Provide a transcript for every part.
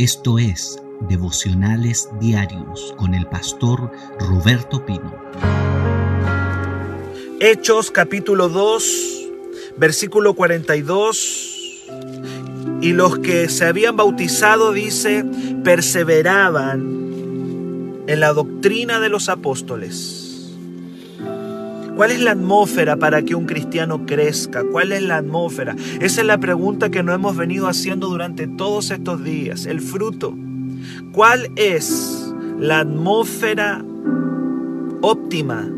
Esto es Devocionales Diarios con el pastor Roberto Pino. Hechos capítulo 2, versículo 42. Y los que se habían bautizado, dice, perseveraban en la doctrina de los apóstoles ¿Cuál es la atmósfera para que un cristiano crezca? ¿Cuál es la atmósfera? Esa es la pregunta que nos hemos venido haciendo durante todos estos días. El fruto. ¿Cuál es la atmósfera óptima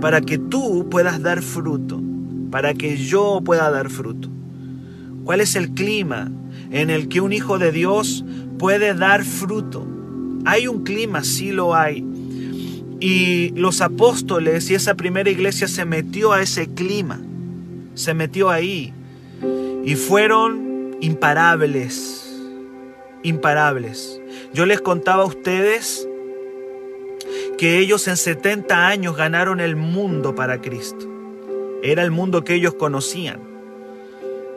para que tú puedas dar fruto? Para que yo pueda dar fruto. ¿Cuál es el clima en el que un hijo de Dios puede dar fruto? Hay un clima, sí lo hay. Y los apóstoles y esa primera iglesia se metió a ese clima, se metió ahí y fueron imparables, imparables. Yo les contaba a ustedes que ellos en 70 años ganaron el mundo para Cristo. Era el mundo que ellos conocían.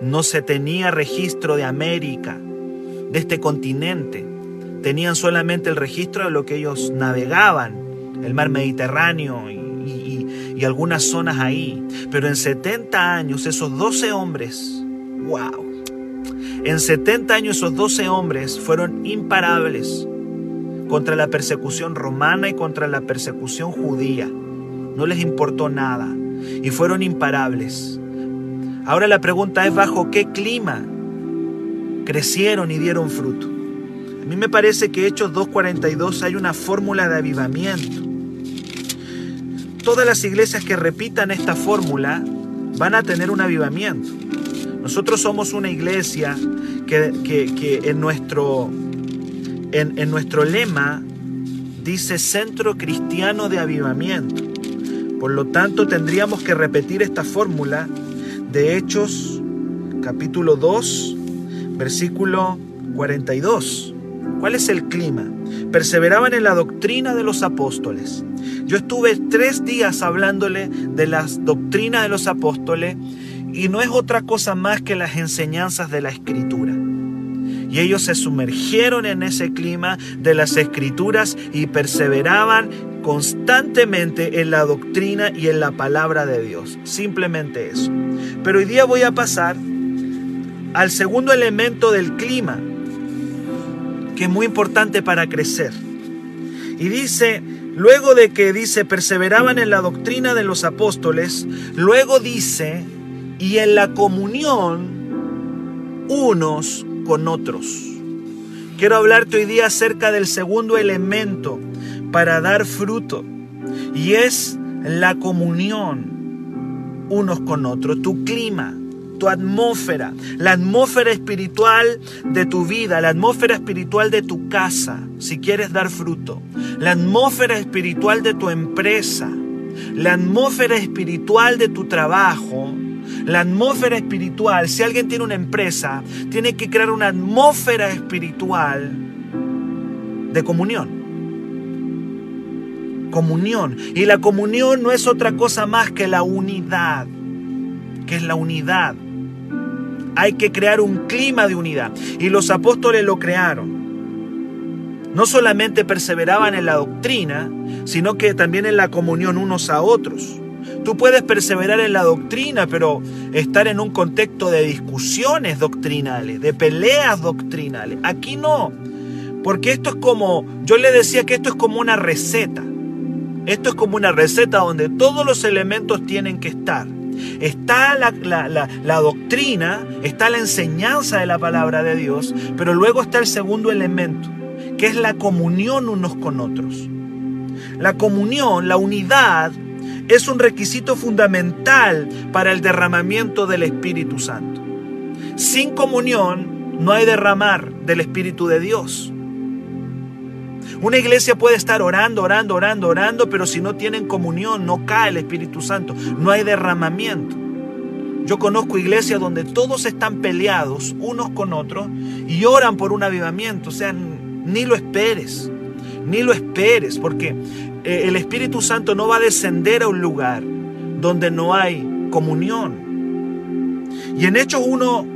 No se tenía registro de América, de este continente. Tenían solamente el registro de lo que ellos navegaban el mar Mediterráneo y, algunas zonas ahí. Pero en 70 años esos 12 hombres, wow, en 70 años esos 12 hombres fueron imparables contra la persecución romana y contra la persecución judía. No les importó nada y fueron imparables. Ahora la pregunta es bajo qué clima crecieron y dieron fruto. A mí me parece que Hechos 2.42 hay una fórmula de avivamiento todas las iglesias que repitan esta fórmula van a tener un avivamiento. Nosotros somos una iglesia que, en, nuestro, en, nuestro lema dice Centro Cristiano de Avivamiento. Por lo tanto, tendríamos que repetir esta fórmula de Hechos capítulo 2, versículo 42. ¿Cuál es el clima? Perseveraban en la doctrina de los apóstoles yo estuve tres días hablándole de las doctrinas de los apóstoles y no es otra cosa más que las enseñanzas de la escritura. Y ellos se sumergieron en ese clima de las escrituras y perseveraban constantemente en la doctrina y en la palabra de Dios. Simplemente eso. Pero hoy día voy a pasar al segundo elemento del clima, que es muy importante para crecer. Y dice Luego de que dice, perseveraban en la doctrina de los apóstoles, luego dice, y en la comunión unos con otros. Quiero hablarte hoy día acerca del segundo elemento para dar fruto, y es la comunión unos con otros, tu clima, tu atmósfera, la atmósfera espiritual de tu vida, la atmósfera espiritual de tu casa, si quieres dar fruto, la atmósfera espiritual de tu empresa, la atmósfera espiritual de tu trabajo, la atmósfera espiritual, si alguien tiene una empresa, tiene que crear una atmósfera espiritual de comunión. Comunión. Y la comunión no es otra cosa más que la unidad, que es la unidad hay que crear un clima de unidad. Y los apóstoles lo crearon. No solamente perseveraban en la doctrina, sino que también en la comunión unos a otros. Tú puedes perseverar en la doctrina, pero estar en un contexto de discusiones doctrinales, de peleas doctrinales. Aquí no, porque esto es como, yo le decía que esto es como una receta. Esto es como una receta donde todos los elementos tienen que estar. Está la, doctrina, está la enseñanza de la palabra de Dios, pero luego está el segundo elemento, que es la comunión unos con otros. La comunión, la unidad, es un requisito fundamental para el derramamiento del Espíritu Santo. Sin comunión no hay derramar del Espíritu de Dios. Una iglesia puede estar orando, orando, orando, orando, pero si no tienen comunión, no cae el Espíritu Santo, no hay derramamiento. Yo conozco iglesias donde todos están peleados unos con otros y oran por un avivamiento. O sea, ni lo esperes, ni lo esperes, porque eh, el Espíritu Santo no va a descender a un lugar donde no hay comunión. Y en Hechos 1,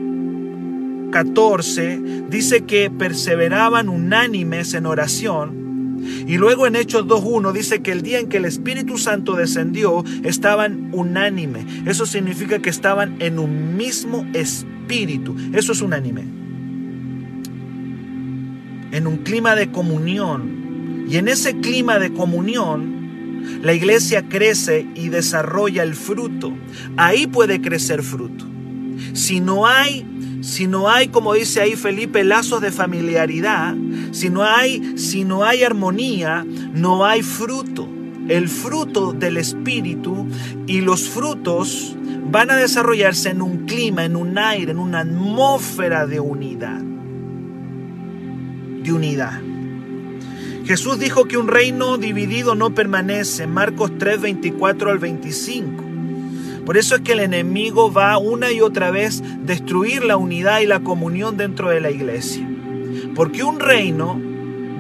14 dice que perseveraban unánimes en oración. Y luego en Hechos 2.1 dice que el día en que el Espíritu Santo descendió estaban unánime. Eso significa que estaban en un mismo espíritu. Eso es unánime. En un clima de comunión. Y en ese clima de comunión, la iglesia crece y desarrolla el fruto. Ahí puede crecer fruto. Si no hay si no hay, como dice ahí Felipe, lazos de familiaridad, si no hay, si no hay armonía, no hay fruto. El fruto del Espíritu y los frutos van a desarrollarse en un clima, en un aire, en una atmósfera de unidad. De unidad. Jesús dijo que un reino dividido no permanece. Marcos 3, 24 al 25. Por eso es que el enemigo va una y otra vez destruir la unidad y la comunión dentro de la iglesia. Porque un reino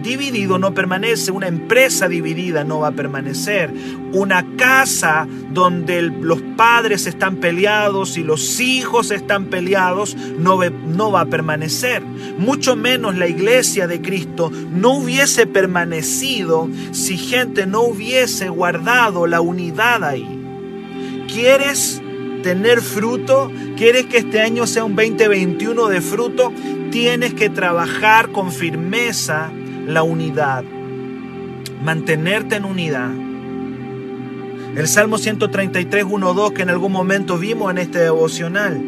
dividido no permanece, una empresa dividida no va a permanecer, una casa donde los padres están peleados y los hijos están peleados no, no va a permanecer. Mucho menos la iglesia de Cristo no hubiese permanecido si gente no hubiese guardado la unidad ahí. ¿Quieres tener fruto? ¿Quieres que este año sea un 2021 de fruto? Tienes que trabajar con firmeza la unidad. Mantenerte en unidad. El Salmo 133, 1, 2 que en algún momento vimos en este devocional.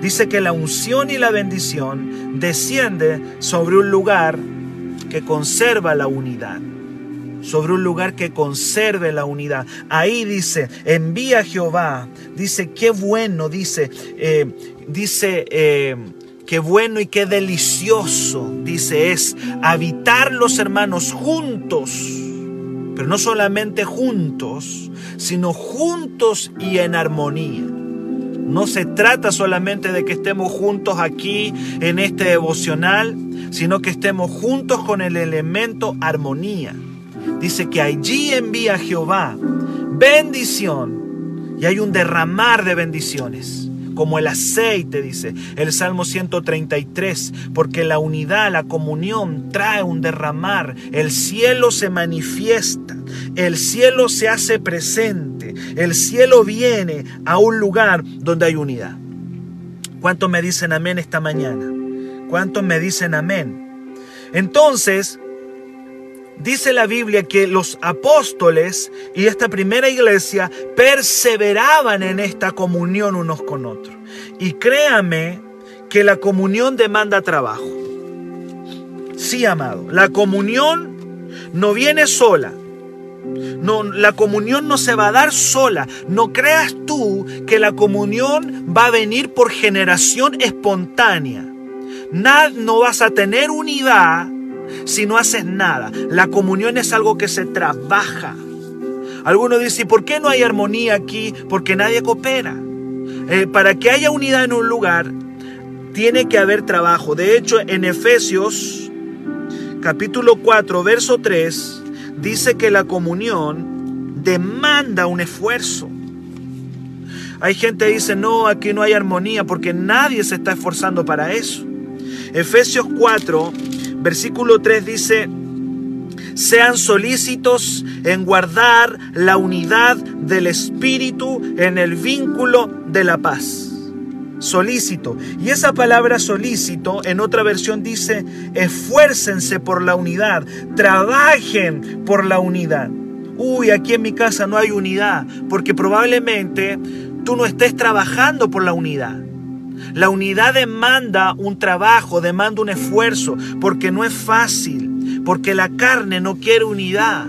Dice que la unción y la bendición desciende sobre un lugar que conserva la unidad sobre un lugar que conserve la unidad. Ahí dice, envía Jehová, dice, qué bueno, dice, eh, dice, eh, qué bueno y qué delicioso, dice, es habitar los hermanos juntos, pero no solamente juntos, sino juntos y en armonía. No se trata solamente de que estemos juntos aquí en este devocional, sino que estemos juntos con el elemento armonía. Dice que allí envía Jehová bendición y hay un derramar de bendiciones como el aceite, dice el Salmo 133, porque la unidad, la comunión trae un derramar, el cielo se manifiesta, el cielo se hace presente, el cielo viene a un lugar donde hay unidad. ¿Cuántos me dicen amén esta mañana? ¿Cuántos me dicen amén? Entonces, Dice la Biblia que los apóstoles y esta primera iglesia perseveraban en esta comunión unos con otros. Y créame que la comunión demanda trabajo. Sí, amado, la comunión no viene sola. No, la comunión no se va a dar sola. No creas tú que la comunión va a venir por generación espontánea. no vas a tener unidad si no haces nada. La comunión es algo que se trabaja. Algunos dicen, ¿por qué no hay armonía aquí? Porque nadie coopera. Eh, para que haya unidad en un lugar, tiene que haber trabajo. De hecho, en Efesios capítulo 4, verso 3, dice que la comunión demanda un esfuerzo. Hay gente que dice, no, aquí no hay armonía porque nadie se está esforzando para eso. Efesios 4, Versículo 3 dice, sean solícitos en guardar la unidad del Espíritu en el vínculo de la paz. Solícito. Y esa palabra solícito en otra versión dice, esfuércense por la unidad, trabajen por la unidad. Uy, aquí en mi casa no hay unidad, porque probablemente tú no estés trabajando por la unidad. La unidad demanda un trabajo, demanda un esfuerzo, porque no es fácil, porque la carne no quiere unidad.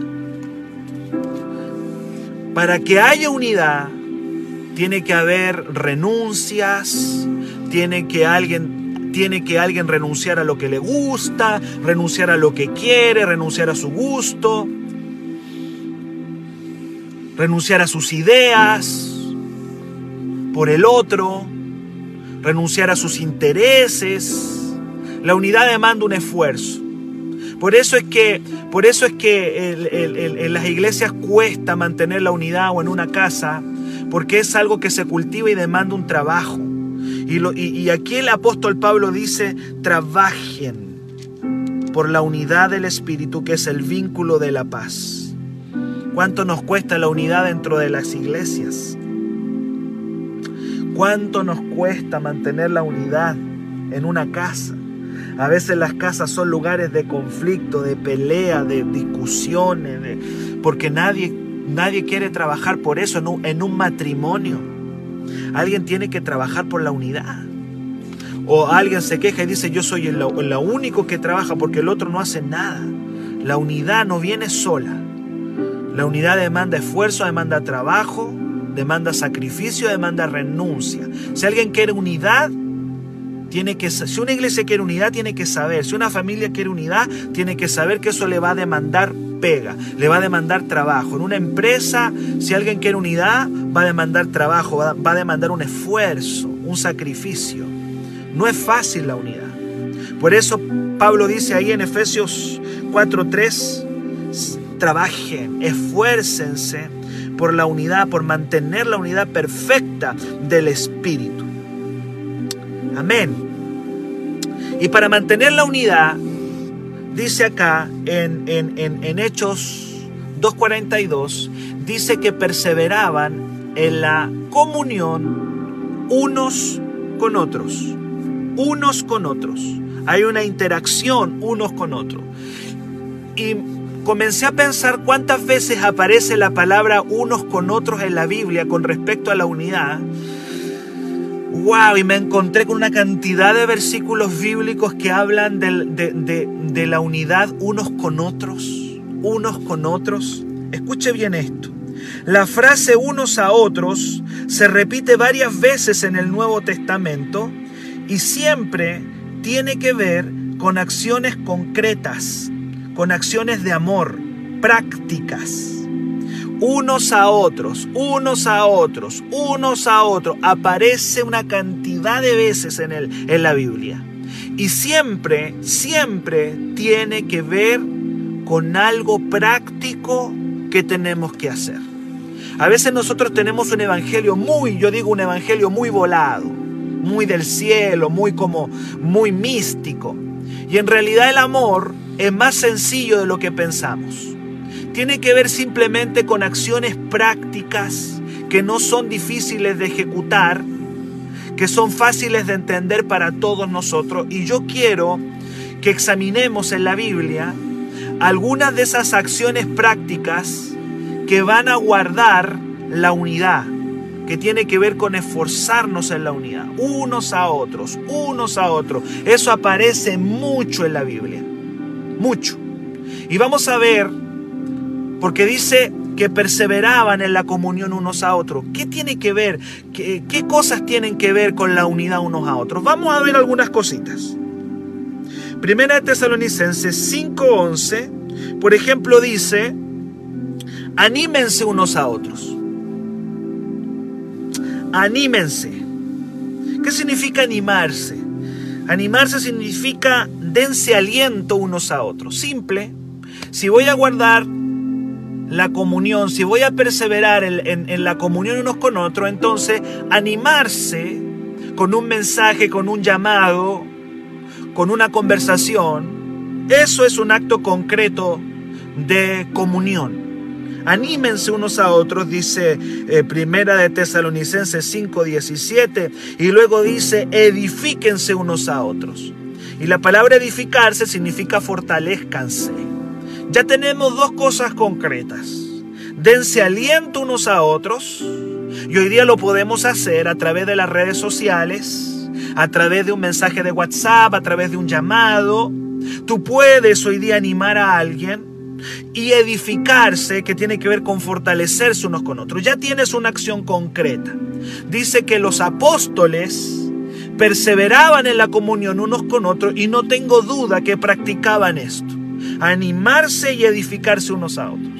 Para que haya unidad, tiene que haber renuncias, tiene que alguien tiene que alguien renunciar a lo que le gusta, renunciar a lo que quiere, renunciar a su gusto, renunciar a sus ideas por el otro renunciar a sus intereses. La unidad demanda un esfuerzo. Por eso es que, por eso es que en las iglesias cuesta mantener la unidad o en una casa, porque es algo que se cultiva y demanda un trabajo. Y, y, aquí el apóstol Pablo dice, trabajen por la unidad del Espíritu, que es el vínculo de la paz. ¿Cuánto nos cuesta la unidad dentro de las iglesias? ¿Cuánto nos cuesta mantener la unidad en una casa? A veces las casas son lugares de conflicto, de pelea, de discusiones, porque nadie, nadie quiere trabajar por eso en un, matrimonio. Alguien tiene que trabajar por la unidad. O alguien se queja y dice, yo soy el único que trabaja porque el otro no hace nada. La unidad no viene sola. La unidad demanda esfuerzo, demanda trabajo, demanda sacrificio, demanda renuncia. Si alguien quiere unidad, tiene que, si una iglesia quiere unidad, tiene que saber. Si una familia quiere unidad, tiene que saber que eso le va a demandar pega, le va a demandar trabajo. En una empresa, si alguien quiere unidad, va a demandar trabajo, va, va a demandar un esfuerzo, un sacrificio. No es fácil la unidad. Por eso Pablo dice ahí en Efesios 4:3, trabajen, esfuércense por la unidad, por mantener la unidad perfecta del Espíritu. Amén. Y para mantener la unidad, dice acá en, en, Hechos 2.42, dice que perseveraban en la comunión unos con otros, unos con otros. Hay una interacción unos con otros. Y comencé a pensar cuántas veces aparece la palabra unos con otros en la Biblia con respecto a la unidad wow, y me encontré con una cantidad de versículos bíblicos que hablan de, la unidad unos con otros, unos con otros. Escuche bien esto. La frase unos a otros se repite varias veces en el Nuevo Testamento y siempre tiene que ver con acciones concretas, con acciones de amor, prácticas unos a otros, unos a otros, unos a otros. Aparece una cantidad de veces en, el, en la Biblia. Y siempre, siempre tiene que ver con algo práctico que tenemos que hacer. A veces nosotros tenemos un evangelio muy, yo digo un evangelio muy volado, muy del cielo, muy como muy místico. Y en realidad el amor es más sencillo de lo que pensamos tiene que ver simplemente con acciones prácticas que no son difíciles de ejecutar, que son fáciles de entender para todos nosotros. Y yo quiero que examinemos en la Biblia algunas de esas acciones prácticas que van a guardar la unidad, que tiene que ver con esforzarnos en la unidad, unos a otros, unos a otros. Eso aparece mucho en la Biblia, mucho. Y vamos a ver porque dice que perseveraban en la comunión unos a otros. ¿Qué tiene que ver? ¿Qué, cosas tienen que ver con la unidad unos a otros? Vamos a ver algunas cositas. Primera de Tesalonicenses 5:11, por ejemplo, dice, anímense unos a otros. Anímense. ¿Qué significa animarse? Animarse significa dense aliento unos a otros. Simple. Si voy a guardar la comunión, si voy a perseverar en, la comunión unos con otros, entonces animarse con un mensaje, con un llamado, con una conversación, eso es un acto concreto de comunión. Anímense unos a otros, dice eh, Primera de Tesalonicenses 5:17, y luego dice, edifíquense unos a otros. Y la palabra edificarse significa fortalezcanse ya tenemos dos cosas concretas. Dense aliento unos a otros. Y hoy día lo podemos hacer a través de las redes sociales, a través de un mensaje de WhatsApp, a través de un llamado. Tú puedes hoy día animar a alguien y edificarse, que tiene que ver con fortalecerse unos con otros. Ya tienes una acción concreta. Dice que los apóstoles perseveraban en la comunión unos con otros y no tengo duda que practicaban esto animarse y edificarse unos a otros.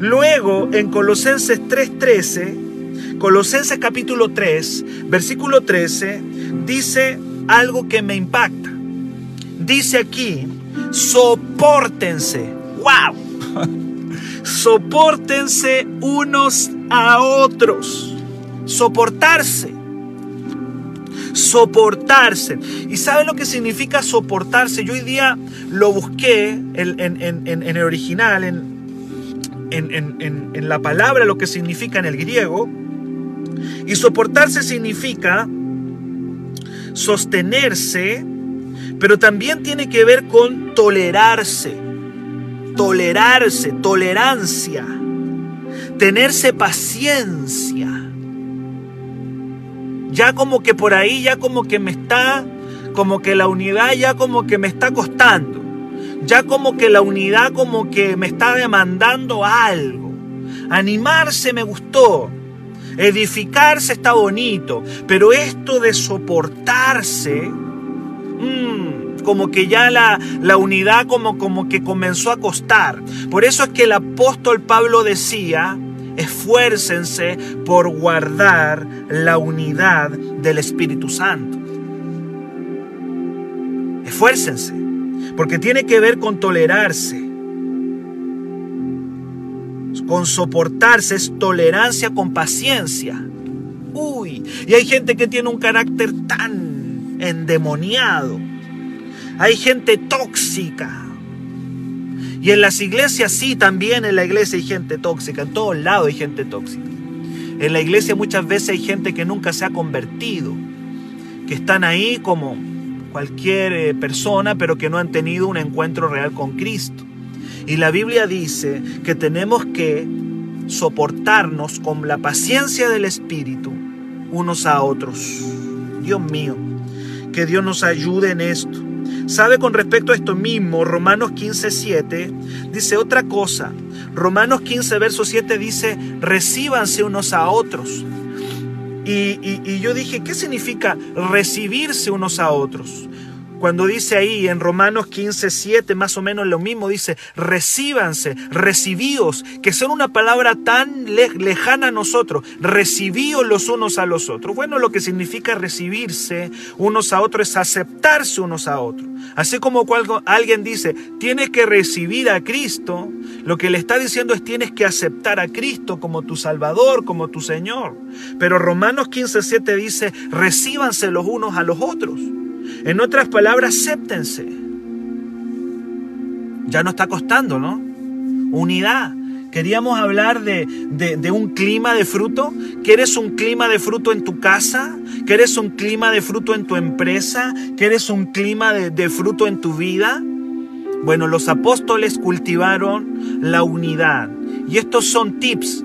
Luego, en Colosenses 3:13, Colosenses capítulo 3, versículo 13, dice algo que me impacta. Dice aquí, soportense. ¡Wow! soportense unos a otros. Soportarse. Soportarse. ¿Y sabe lo que significa soportarse? Yo hoy día lo busqué en, en el original, en, en, la palabra lo que significa en el griego. Y soportarse significa sostenerse, pero también tiene que ver con tolerarse, tolerarse, tolerancia, tenerse paciencia. Ya como que por ahí, ya como que me está, como que la unidad ya como que me está costando ya como que la unidad como que me está demandando algo. Animarse me gustó, edificarse está bonito, pero esto de soportarse, mmm, como que ya la, la unidad como, como que comenzó a costar. Por eso es que el apóstol Pablo decía, esfuércense por guardar la unidad del Espíritu Santo. Esfuércense porque tiene que ver con tolerarse, con soportarse, es tolerancia con paciencia. Uy, y hay gente que tiene un carácter tan endemoniado. Hay gente tóxica. Y en las iglesias sí, también en la iglesia hay gente tóxica. En todos lados hay gente tóxica. En la iglesia muchas veces hay gente que nunca se ha convertido. Que están ahí como cualquier eh, persona, pero que no han tenido un encuentro real con Cristo. Y la Biblia dice que tenemos que soportarnos con la paciencia del Espíritu unos a otros. Dios mío, que Dios nos ayude en esto. ¿Sabe con respecto a esto mismo? Romanos 15, 7 dice otra cosa. Romanos 15, verso 7 dice, recíbanse unos a otros y, yo dije, ¿qué significa recibirse unos a otros? Cuando dice ahí en Romanos 15, 7, más o menos lo mismo, dice, recíbanse, recibíos, que son una palabra tan lejana a nosotros, recibíos los unos a los otros. Bueno, lo que significa recibirse unos a otros es aceptarse unos a otros. Así como cuando alguien dice, tienes que recibir a Cristo, lo que le está diciendo es tienes que aceptar a Cristo como tu Salvador, como tu Señor. Pero Romanos 15, 7 dice, recíbanse los unos a los otros. En otras palabras, acéptense. Ya no está costando, ¿no? Unidad. Queríamos hablar de, un clima de fruto. ¿Quieres un clima de fruto en tu casa? ¿Quieres un clima de fruto en tu empresa? ¿Quieres un clima de, de fruto en tu vida? Bueno, los apóstoles cultivaron la unidad. Y estos son tips.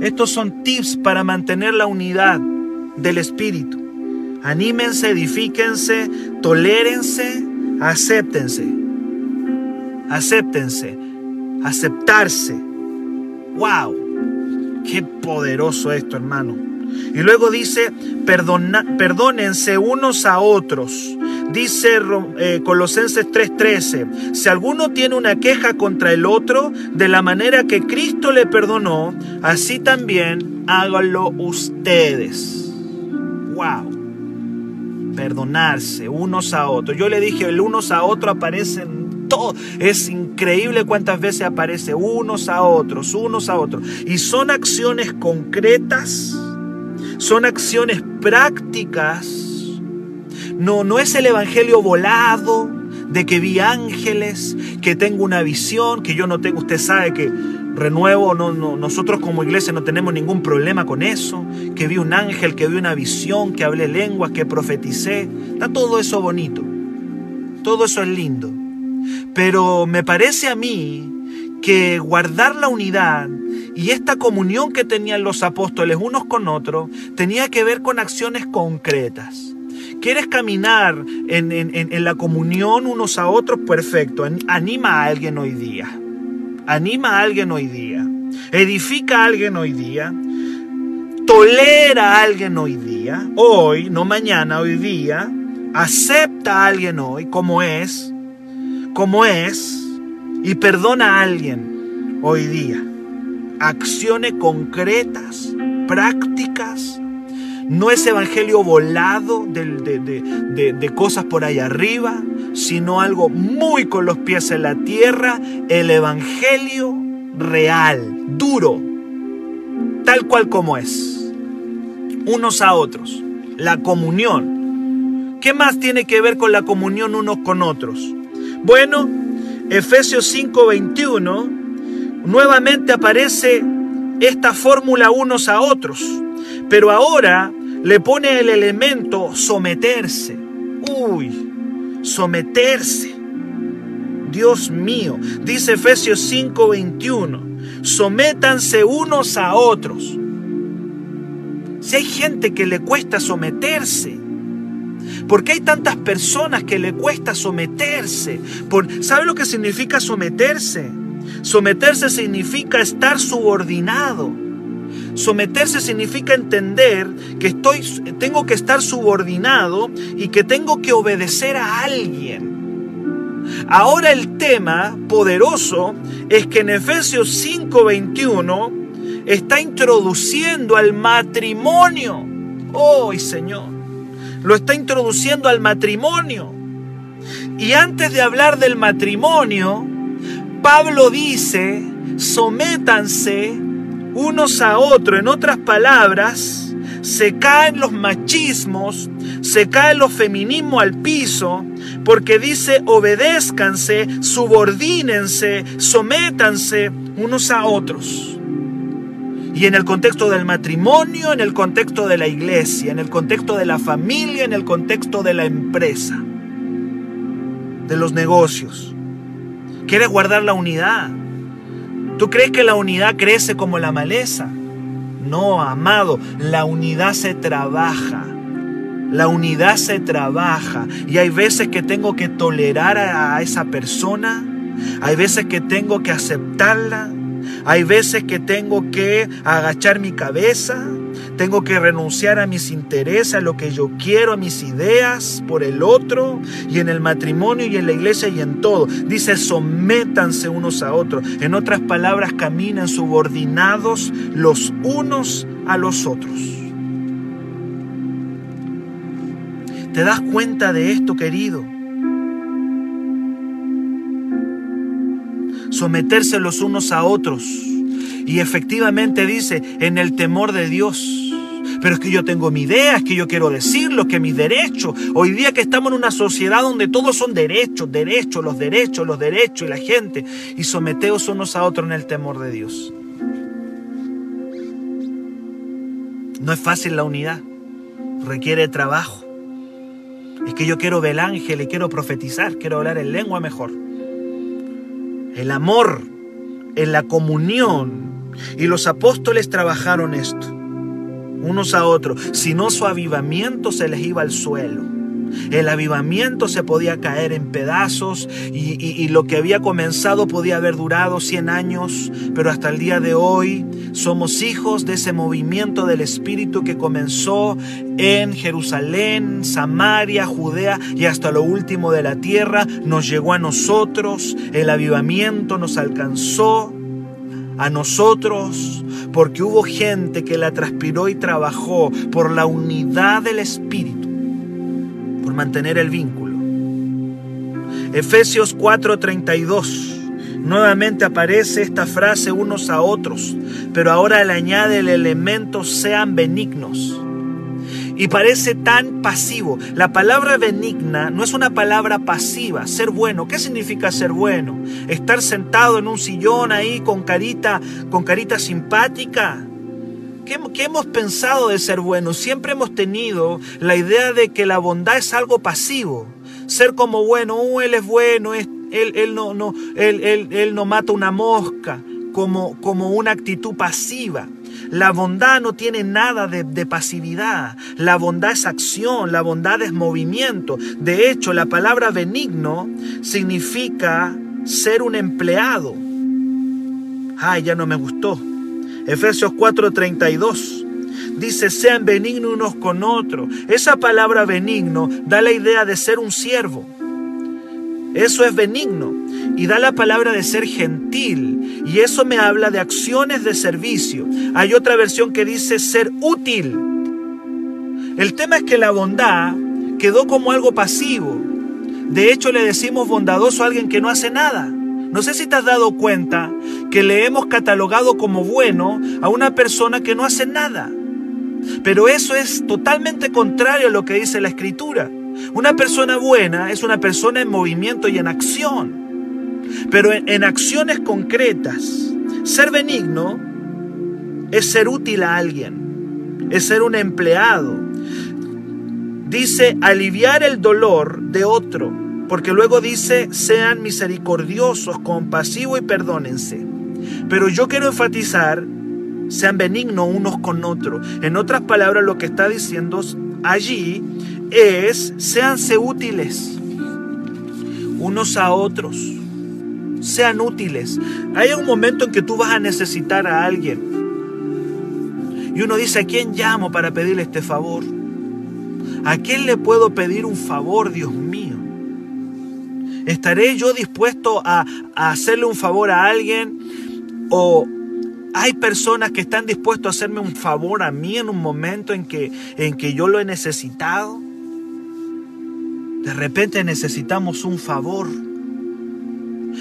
Estos son tips para mantener la unidad del Espíritu. Anímense, edifíquense, tolérense, acéptense. Acéptense, aceptarse. ¡Wow! Qué poderoso esto, hermano. Y luego dice, perdónense unos a otros. Dice eh, Colosenses 3:13, si alguno tiene una queja contra el otro, de la manera que Cristo le perdonó, así también háganlo ustedes. ¡Wow! Perdonarse unos a otros. Yo le dije, el unos a otros aparecen todo. Es increíble cuántas veces aparece unos a otros, unos a otros. Y son acciones concretas, son acciones prácticas. No, no es el evangelio volado de que vi ángeles, que tengo una visión, que yo no tengo, usted sabe que renuevo, no, nosotros como iglesia no tenemos ningún problema con eso, que vi un ángel, que vi una visión, que hablé lenguas, que profeticé, está todo eso bonito, todo eso es lindo, pero me parece a mí que guardar la unidad y esta comunión que tenían los apóstoles unos con otros tenía que ver con acciones concretas. ¿Quieres caminar en, en la comunión unos a otros? Perfecto. Anima a alguien hoy día anima a alguien hoy día, edifica a alguien hoy día, tolera a alguien hoy día, hoy, no mañana, hoy día, acepta a alguien hoy como es, como es, y perdona a alguien hoy día. Acciones concretas, prácticas, no es evangelio volado de, de, cosas por ahí arriba, sino algo muy con los pies en la tierra, el Evangelio real, duro, tal cual como es, unos a otros, la comunión. ¿Qué más tiene que ver con la comunión unos con otros? Bueno, Efesios 5:21, nuevamente aparece esta fórmula unos a otros, pero ahora le pone el elemento someterse. Uy, someterse. Dios mío, dice Efesios 5:21, sométanse unos a otros. Si hay gente que le cuesta someterse, ¿Por qué hay tantas personas que le cuesta someterse? ¿Sabe lo que significa someterse? Someterse significa estar subordinado. Someterse significa entender que estoy, tengo que estar subordinado y que tengo que obedecer a alguien. Ahora el tema poderoso es que en Efesios 5:21 está introduciendo al matrimonio. ¡Oh, Señor! Lo está introduciendo al matrimonio. Y antes de hablar del matrimonio, Pablo dice, sométanse unos a otros. En otras palabras, se caen los machismos, se caen los feminismos al piso, porque dice obedézcanse, subordínense, sométanse unos a otros. Y en el contexto del matrimonio, en el contexto de la iglesia, en el contexto de la familia, en el contexto de la empresa, de los negocios. ¿Quieres guardar la unidad? ¿Tú crees que la unidad crece como la maleza? No, amado, la unidad se trabaja. La unidad se trabaja. Y hay veces que tengo que tolerar a esa persona. Hay veces que tengo que aceptarla. Hay veces que tengo que agachar mi cabeza. Tengo que renunciar a mis intereses, a lo que yo quiero, a mis ideas por el otro, y en el matrimonio y en la iglesia y en todo. Dice, sométanse unos a otros. En otras palabras, caminen subordinados los unos a los otros. ¿Te das cuenta de esto, querido? Someterse los unos a otros. Y efectivamente dice, en el temor de Dios. Pero es que yo tengo mi idea, es que yo quiero decirlo, que mis derechos. Hoy día que estamos en una sociedad donde todos son derechos, derechos, los derechos, los derechos y la gente. Y someteos unos a otros en el temor de Dios. No es fácil la unidad, requiere trabajo. Es que yo quiero ver el ángel quiero profetizar, quiero hablar en lengua mejor. El amor en la comunión. Y los apóstoles trabajaron esto unos a otros, si no su avivamiento se les iba al suelo. El avivamiento se podía caer en pedazos y, lo que había comenzado podía haber durado 100 años, pero hasta el día de hoy somos hijos de ese movimiento del Espíritu que comenzó en Jerusalén, Samaria, Judea y hasta lo último de la tierra. Nos llegó a nosotros, el avivamiento nos alcanzó a nosotros, porque hubo gente que la transpiró y trabajó por la unidad del Espíritu, mantener el vínculo. Efesios 4:32. Nuevamente aparece esta frase unos a otros, pero ahora le añade el elemento sean benignos y parece tan pasivo. La palabra benigna no es una palabra pasiva, ser bueno. ¿Qué significa ser bueno? Estar sentado en un sillón ahí con carita, con carita simpática. ¿Qué, hemos pensado de ser bueno? Siempre hemos tenido la idea de que la bondad es algo pasivo. Ser como bueno, uh, él es bueno, él, él, no, mata una mosca, como, como una actitud pasiva. La bondad no tiene nada de, pasividad. La bondad es acción, la bondad es movimiento. De hecho, la palabra benigno significa ser un empleado. Ay, ya no me gustó. Efesios 4:32 dice, sean benignos unos con otros. Esa palabra benigno da la idea de ser un siervo. Eso es benigno. Y da la palabra de ser gentil. Y eso me habla de acciones de servicio. Hay otra versión que dice ser útil. El tema es que la bondad quedó como algo pasivo. De hecho, le decimos bondadoso a alguien que no hace nada. No sé si te has dado cuenta que le hemos catalogado como bueno a una persona que no hace nada. Pero eso es totalmente contrario a lo que dice la escritura. Una persona buena es una persona en movimiento y en acción, pero en, acciones concretas. Ser benigno es ser útil a alguien, es ser un empleado. Dice aliviar el dolor de otro, porque luego dice sean misericordiosos, compasivos y perdónense. Pero yo quiero enfatizar, sean benignos unos con otros. En otras palabras, lo que está diciendo allí es, séanse útiles unos a otros. Sean útiles. Hay un momento en que tú vas a necesitar a alguien. Y uno dice, ¿a quién llamo para pedirle este favor? ¿A quién le puedo pedir un favor, Dios mío? ¿Estaré yo dispuesto a, a hacerle un favor a alguien? ¿O hay personas que están dispuestos a hacerme un favor a mí en un momento en que, en que yo lo he necesitado? De repente necesitamos un favor.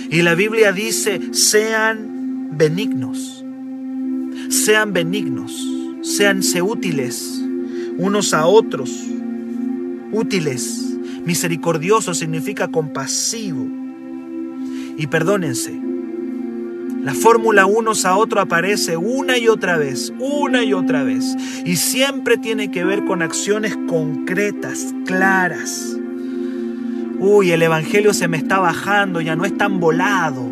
Y la Biblia dice, sean benignos, sean benignos, seanse útiles unos a otros, útiles. Misericordioso significa compasivo. Y perdónense, la fórmula unos a otro aparece una y otra vez, una y otra vez. Y siempre tiene que ver con acciones concretas, claras. Uy, el Evangelio se me está bajando, ya no es tan volado.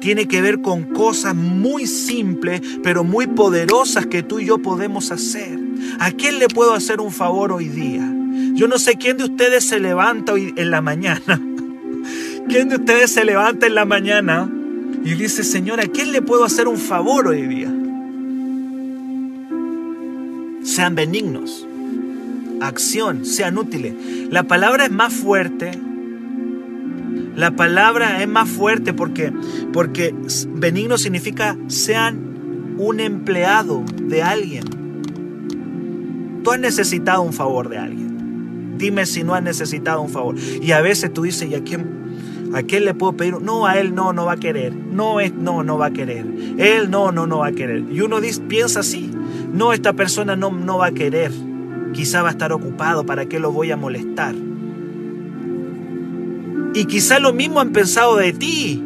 Tiene que ver con cosas muy simples, pero muy poderosas que tú y yo podemos hacer. ¿A quién le puedo hacer un favor hoy día? Yo no sé quién de ustedes se levanta hoy en la mañana. ¿Quién de ustedes se levanta en la mañana y dice, Señor, ¿a quién le puedo hacer un favor hoy día? Sean benignos. Acción, sean útiles. La palabra es más fuerte. La palabra es más fuerte porque, porque benigno significa sean un empleado de alguien. Tú has necesitado un favor de alguien. Dime si no has necesitado un favor. Y a veces tú dices, ¿y a quién, ¿A quién le puedo pedir? No, a él no, no va a querer. No, es, no, no va a querer. Él no, no, no va a querer. Y uno dice, piensa así. No, esta persona no, no va a querer. Quizá va a estar ocupado. ¿Para qué lo voy a molestar? Y quizá lo mismo han pensado de ti.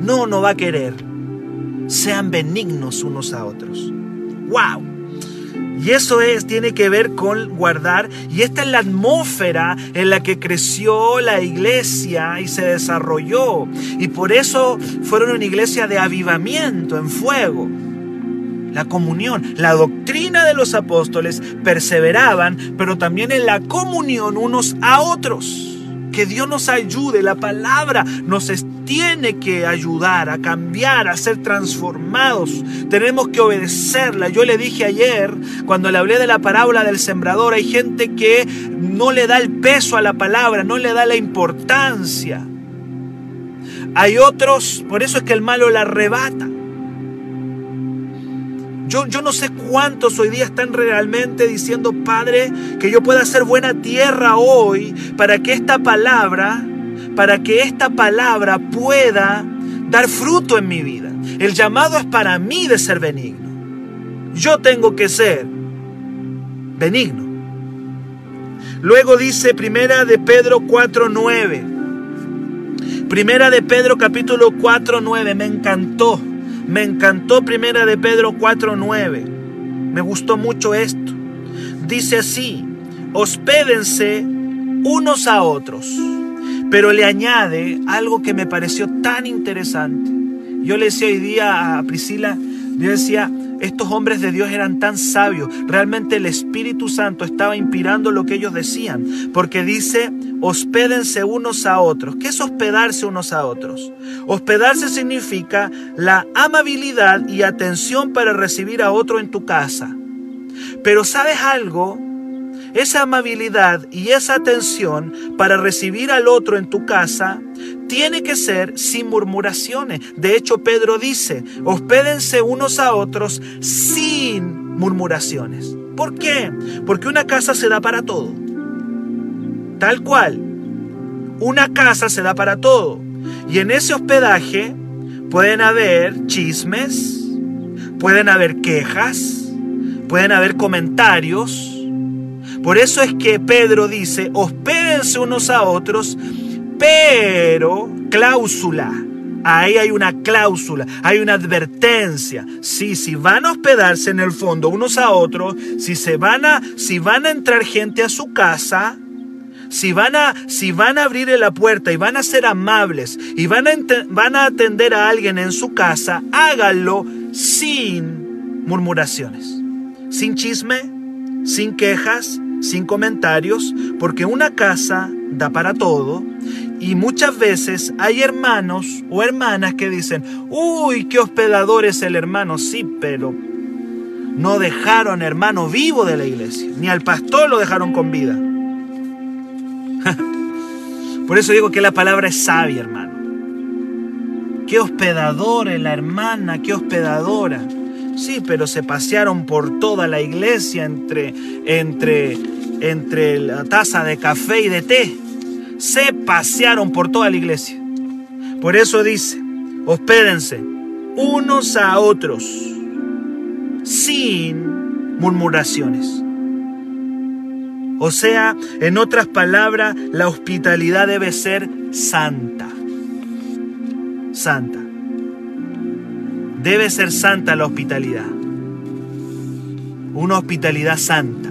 No, no va a querer. Sean benignos unos a otros. ¡Wow! Y eso es, tiene que ver con guardar. Y esta es la atmósfera en la que creció la iglesia y se desarrolló. Y por eso fueron una iglesia de avivamiento, en fuego. La comunión, la doctrina de los apóstoles perseveraban, pero también en la comunión unos a otros. Que Dios nos ayude, la palabra nos tiene que ayudar a cambiar, a ser transformados. Tenemos que obedecerla. Yo le dije ayer, cuando le hablé de la parábola del sembrador, hay gente que no le da el peso a la palabra, no le da la importancia. Hay otros, por eso es que el malo la arrebata. Yo, yo, no sé cuántos hoy día están realmente diciendo, Padre, que yo pueda hacer buena tierra hoy para que esta palabra, para que esta palabra pueda dar fruto en mi vida. El llamado es para mí de ser benigno. Yo tengo que ser benigno. Luego dice Primera de Pedro 4:9. Primera de Pedro capítulo 4:9 me encantó. Me encantó Primera de Pedro 4:9. Me gustó mucho esto. Dice así: Hospédense unos a otros. Pero le añade algo que me pareció tan interesante. Yo le decía hoy día a Priscila, yo decía, estos hombres de Dios eran tan sabios. Realmente el Espíritu Santo estaba inspirando lo que ellos decían. Porque dice, hospédense unos a otros. ¿Qué es hospedarse unos a otros? Hospedarse significa la amabilidad y atención para recibir a otro en tu casa. Pero ¿sabes algo? Esa amabilidad y esa atención para recibir al otro en tu casa tiene que ser sin murmuraciones. De hecho, Pedro dice, hospédense unos a otros sin murmuraciones. ¿Por qué? Porque una casa se da para todo. Tal cual. Una casa se da para todo. Y en ese hospedaje pueden haber chismes, pueden haber quejas, pueden haber comentarios, Por eso es que Pedro dice, hospédense unos a otros, pero cláusula. Ahí hay una cláusula, hay una advertencia. Sí, si van a hospedarse en el fondo unos a otros, si se van a, si van a entrar gente a su casa, si van a, si van a abrir la puerta y van a ser amables y van a, van a atender a alguien en su casa, háganlo sin murmuraciones, sin chisme, sin quejas, sin comentarios, porque una casa da para todo y muchas veces hay hermanos o hermanas que dicen, uy, qué hospedador es el hermano, sí, pero no dejaron hermano vivo de la iglesia, ni al pastor lo dejaron con vida. Por eso digo que la palabra es sabia, hermano. Qué hospedadora la hermana, qué hospedadora. Sí, pero se pasearon por toda la iglesia entre, entre, entre la taza de café y de té. Se pasearon por toda la iglesia. Por eso dice, hospédense unos a otros sin murmuraciones. O sea, en otras palabras, la hospitalidad debe ser santa. Santa. Debe ser santa la hospitalidad. Una hospitalidad santa,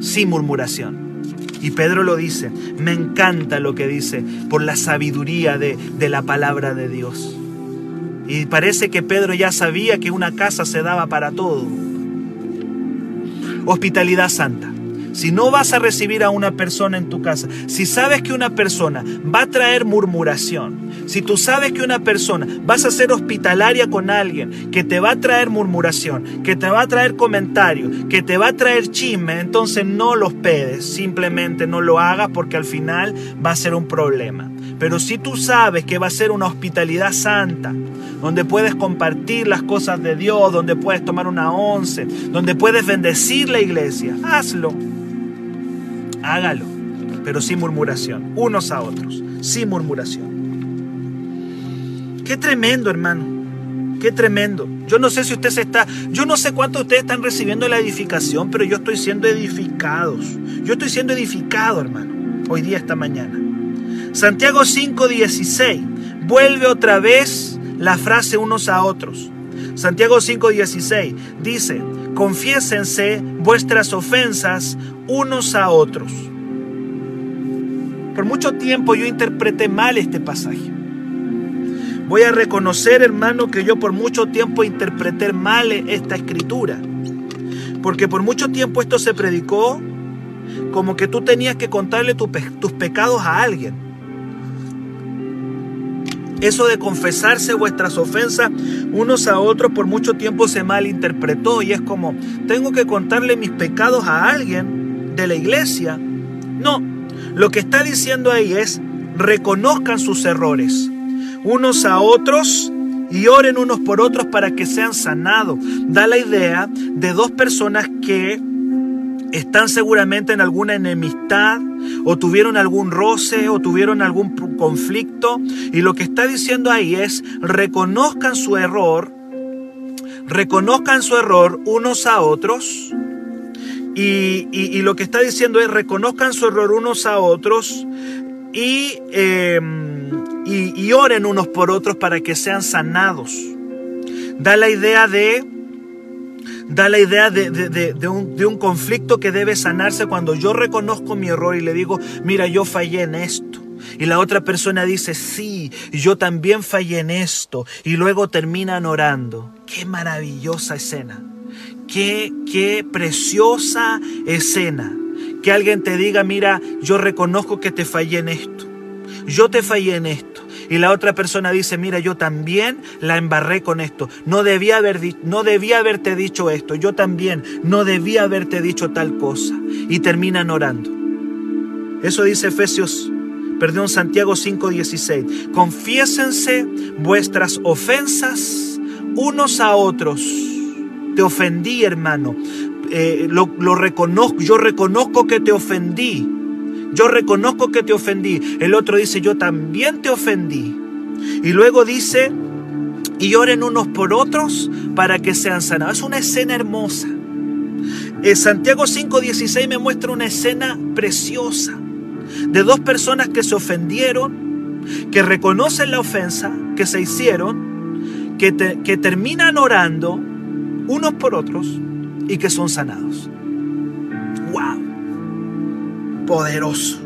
sin murmuración. Y Pedro lo dice, me encanta lo que dice por la sabiduría de, de la palabra de Dios. Y parece que Pedro ya sabía que una casa se daba para todo. Hospitalidad santa. Si no vas a recibir a una persona en tu casa, si sabes que una persona va a traer murmuración, si tú sabes que una persona vas a ser hospitalaria con alguien que te va a traer murmuración, que te va a traer comentario, que te va a traer chisme, entonces no los pedes, simplemente no lo hagas porque al final va a ser un problema. Pero si tú sabes que va a ser una hospitalidad santa, donde puedes compartir las cosas de Dios, donde puedes tomar una once, donde puedes bendecir la iglesia, hazlo hágalo, pero sin murmuración, unos a otros, sin murmuración. Qué tremendo, hermano. Qué tremendo. Yo no sé si usted se está, yo no sé cuántos de ustedes están recibiendo la edificación, pero yo estoy siendo edificados. Yo estoy siendo edificado, hermano, hoy día, esta mañana. Santiago 5:16 vuelve otra vez la frase unos a otros. Santiago 5:16 dice, confiésense vuestras ofensas unos a otros. Por mucho tiempo yo interpreté mal este pasaje. Voy a reconocer, hermano, que yo por mucho tiempo interpreté mal esta escritura. Porque por mucho tiempo esto se predicó como que tú tenías que contarle tus pecados a alguien. Eso de confesarse vuestras ofensas unos a otros por mucho tiempo se malinterpretó y es como, tengo que contarle mis pecados a alguien de la iglesia. No, lo que está diciendo ahí es, reconozcan sus errores unos a otros y oren unos por otros para que sean sanados. Da la idea de dos personas que están seguramente en alguna enemistad o tuvieron algún roce o tuvieron algún conflicto y lo que está diciendo ahí es reconozcan su error, reconozcan su error unos a otros y, lo que está diciendo es reconozcan su error unos a otros y, em, y oren unos por otros para que sean sanados. Da la idea de da la idea de, un, conflicto que debe sanarse cuando yo reconozco mi error y le digo, mira, yo fallé en esto. Y la otra persona dice, sí, yo también fallé en esto. Y luego terminan orando. Qué maravillosa escena. Qué, qué preciosa escena. Que alguien te diga, mira, yo reconozco que te fallé en esto. Yo te fallé en esto y la otra persona dice, mira, yo también la embarré con esto, no debía, haber, no debía haberte dicho esto, yo también no debía haberte dicho tal cosa. Y terminan orando. Eso dice Efesios, perdón, Santiago 5:16. Confiésense vuestras ofensas unos a otros. Te ofendí, hermano. Eh, lo, lo reconozco, yo reconozco que te ofendí yo reconozco que te ofendí. El otro dice, yo también te ofendí. Y luego dice, y oren unos por otros para que sean sanados. Es una escena hermosa. eh, Santiago 5:16 me muestra una escena preciosa de dos personas que se ofendieron, que reconocen la ofensa que se hicieron, que, que terminan orando unos por otros y que son sanados. ¡Wow! Poderoso.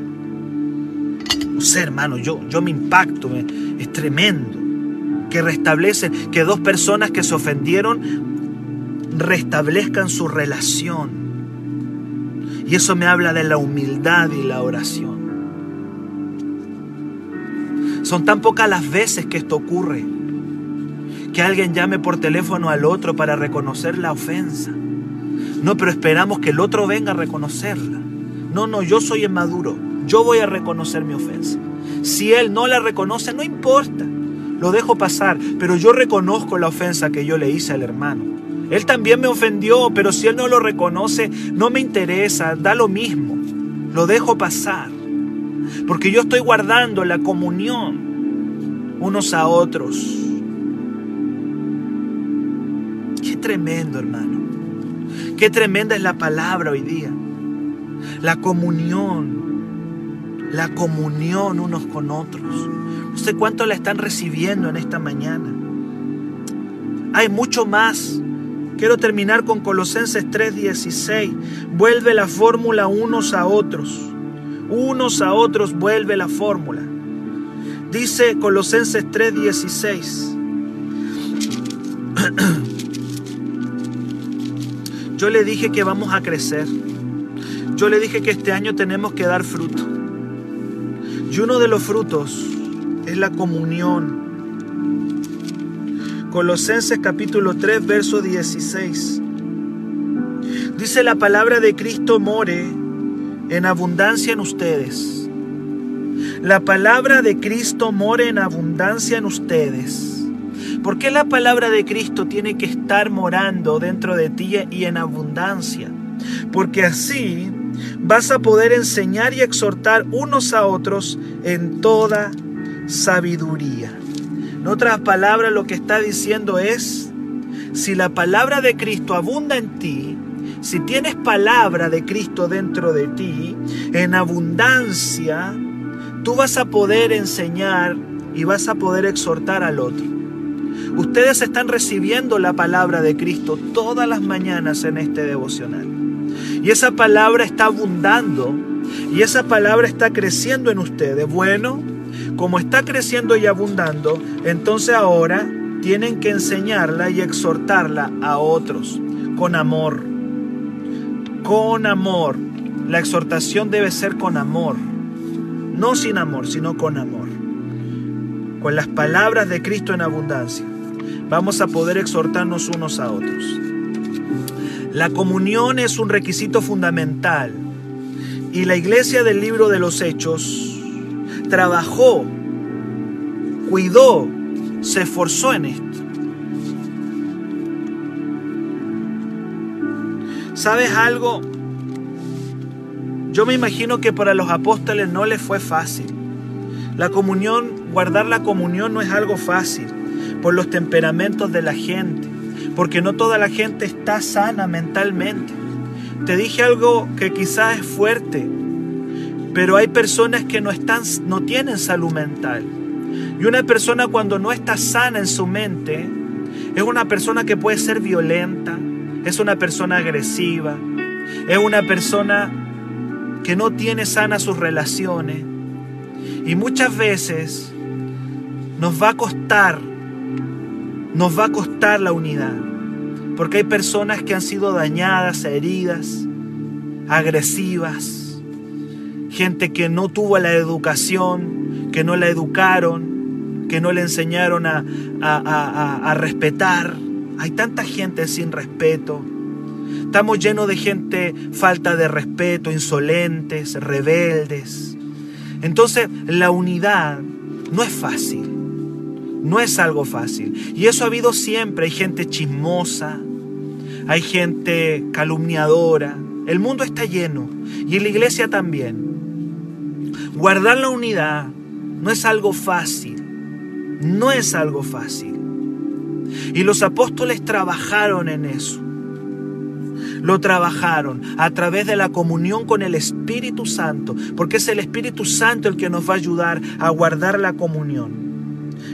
No sé, hermano, yo, yo me impacto, es tremendo. Que restablecen, que dos personas que se ofendieron restablezcan su relación. Y eso me habla de la humildad y la oración. Son tan pocas las veces que esto ocurre. Que alguien llame por teléfono al otro para reconocer la ofensa. No, pero esperamos que el otro venga a reconocerla. No, no, yo soy inmaduro. Yo voy a reconocer mi ofensa. Si él no la reconoce, no importa. Lo dejo pasar, pero yo reconozco la ofensa que yo le hice al hermano. Él también me ofendió, pero si él no lo reconoce, no me interesa, da lo mismo. Lo dejo pasar. Porque yo estoy guardando la comunión unos a otros. Qué tremendo, hermano. Qué tremenda es la palabra hoy día. La comunión. La comunión unos con otros. No sé cuánto la están recibiendo en esta mañana. Hay mucho más. Quiero terminar con Colosenses 3:16. Vuelve la fórmula unos a otros. Unos a otros vuelve la fórmula. Dice Colosenses 3:16. Yo le dije que vamos a crecer. Yo le dije que este año tenemos que dar fruto. Y uno de los frutos es la comunión. Colosenses capítulo 3, verso 16. Dice la palabra de Cristo more en abundancia en ustedes. La palabra de Cristo more en abundancia en ustedes ¿Por qué la palabra de Cristo tiene que estar morando dentro de ti y en abundancia? Porque así vas a poder enseñar y exhortar unos a otros en toda sabiduría. En otras palabras, lo que está diciendo es, si la palabra de Cristo abunda en ti, si tienes palabra de Cristo dentro de ti, en abundancia, tú vas a poder enseñar y vas a poder exhortar al otro. Ustedes están recibiendo la palabra de Cristo todas las mañanas en este devocional. Y esa palabra está abundando y esa palabra está creciendo en ustedes. Bueno, como está creciendo y abundando, entonces ahora tienen que enseñarla y exhortarla a otros con amor. Con amor. La exhortación debe ser con amor. No sin amor, sino con amor. Con las palabras de Cristo en abundancia vamos a poder exhortarnos unos a otros. La comunión es un requisito fundamental y la iglesia del libro de los Hechos trabajó, cuidó, se esforzó en esto. ¿Sabes algo? Yo me imagino que para los apóstoles no les fue fácil. La comunión, guardar la comunión no es algo fácil por los temperamentos de la gente, porque no toda la gente está sana mentalmente. Te dije algo que quizás es fuerte, pero hay personas que no están no tienen salud mental. Y una persona cuando no está sana en su mente es una persona que puede ser violenta, es una persona agresiva, es una persona que no tiene sanas sus relaciones. Y muchas veces nos va a costar nos va a costar la unidad. Porque hay personas que han sido dañadas, heridas, agresivas. Gente que no tuvo la educación, que no la educaron, que no le enseñaron a, a, respetar. Hay tanta gente sin respeto. Estamos llenos de gente falta de respeto, insolentes, rebeldes. Entonces la unidad no es fácil. No es algo fácil. Y eso ha habido siempre. Hay gente chismosa, hay gente calumniadora. El mundo está lleno. Y la iglesia también. Guardar la unidad no es algo fácil. No es algo fácil. Y los apóstoles trabajaron en eso. lo trabajaron a través de la comunión con el Espíritu Santo, porque es el Espíritu Santo el que nos va a ayudar a guardar la comunión.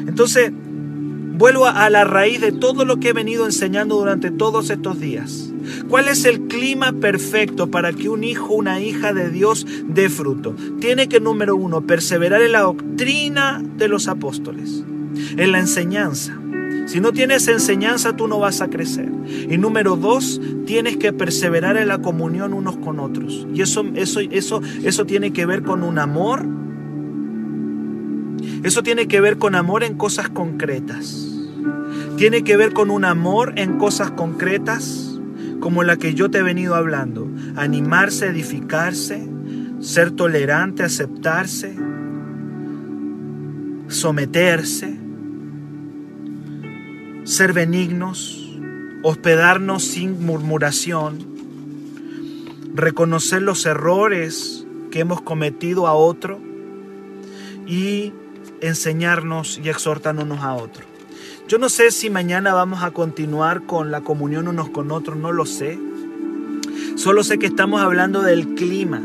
Entonces, vuelvo a la raíz de todo lo que he venido enseñando durante todos estos días. ¿Cuál es el clima perfecto para que un hijo, una hija de Dios dé fruto? Tiene que, número uno, perseverar en la doctrina de los apóstoles, en la enseñanza. Si no tienes enseñanza, tú no vas a crecer. Y número dos, tienes que perseverar en la comunión unos con otros. Y eso, eso, eso, eso tiene que ver con un amor. Eso tiene que ver con amor en cosas concretas. Tiene que ver con un amor en cosas concretas como la que yo te he venido hablando. Animarse, edificarse, ser tolerante, aceptarse, someterse, ser benignos, hospedarnos sin murmuración, reconocer los errores que hemos cometido a otro y enseñarnos y exhortarnos a otro. Yo no sé si mañana vamos a continuar con la comunión unos con otros, no lo sé. Solo sé que estamos hablando del clima.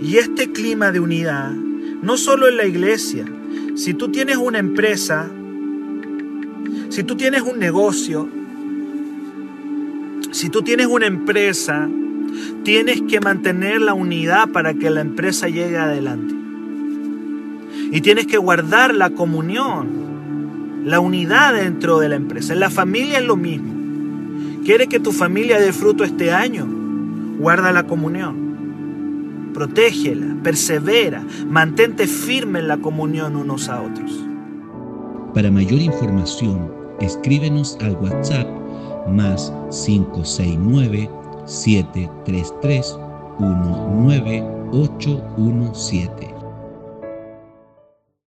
Y este clima de unidad, no solo en la iglesia, si tú tienes una empresa, si tú tienes un negocio, si tú tienes una empresa, tienes que mantener la unidad para que la empresa llegue adelante. Y tienes que guardar la comunión la unidad dentro de la empresa. En la familia es lo mismo. ¿Quiere que tu familia dé fruto este año? Guarda la comunión. Protégela, persevera, mantente firme en la comunión unos a otros. Para mayor información, escríbenos al WhatsApp más 569 733 19817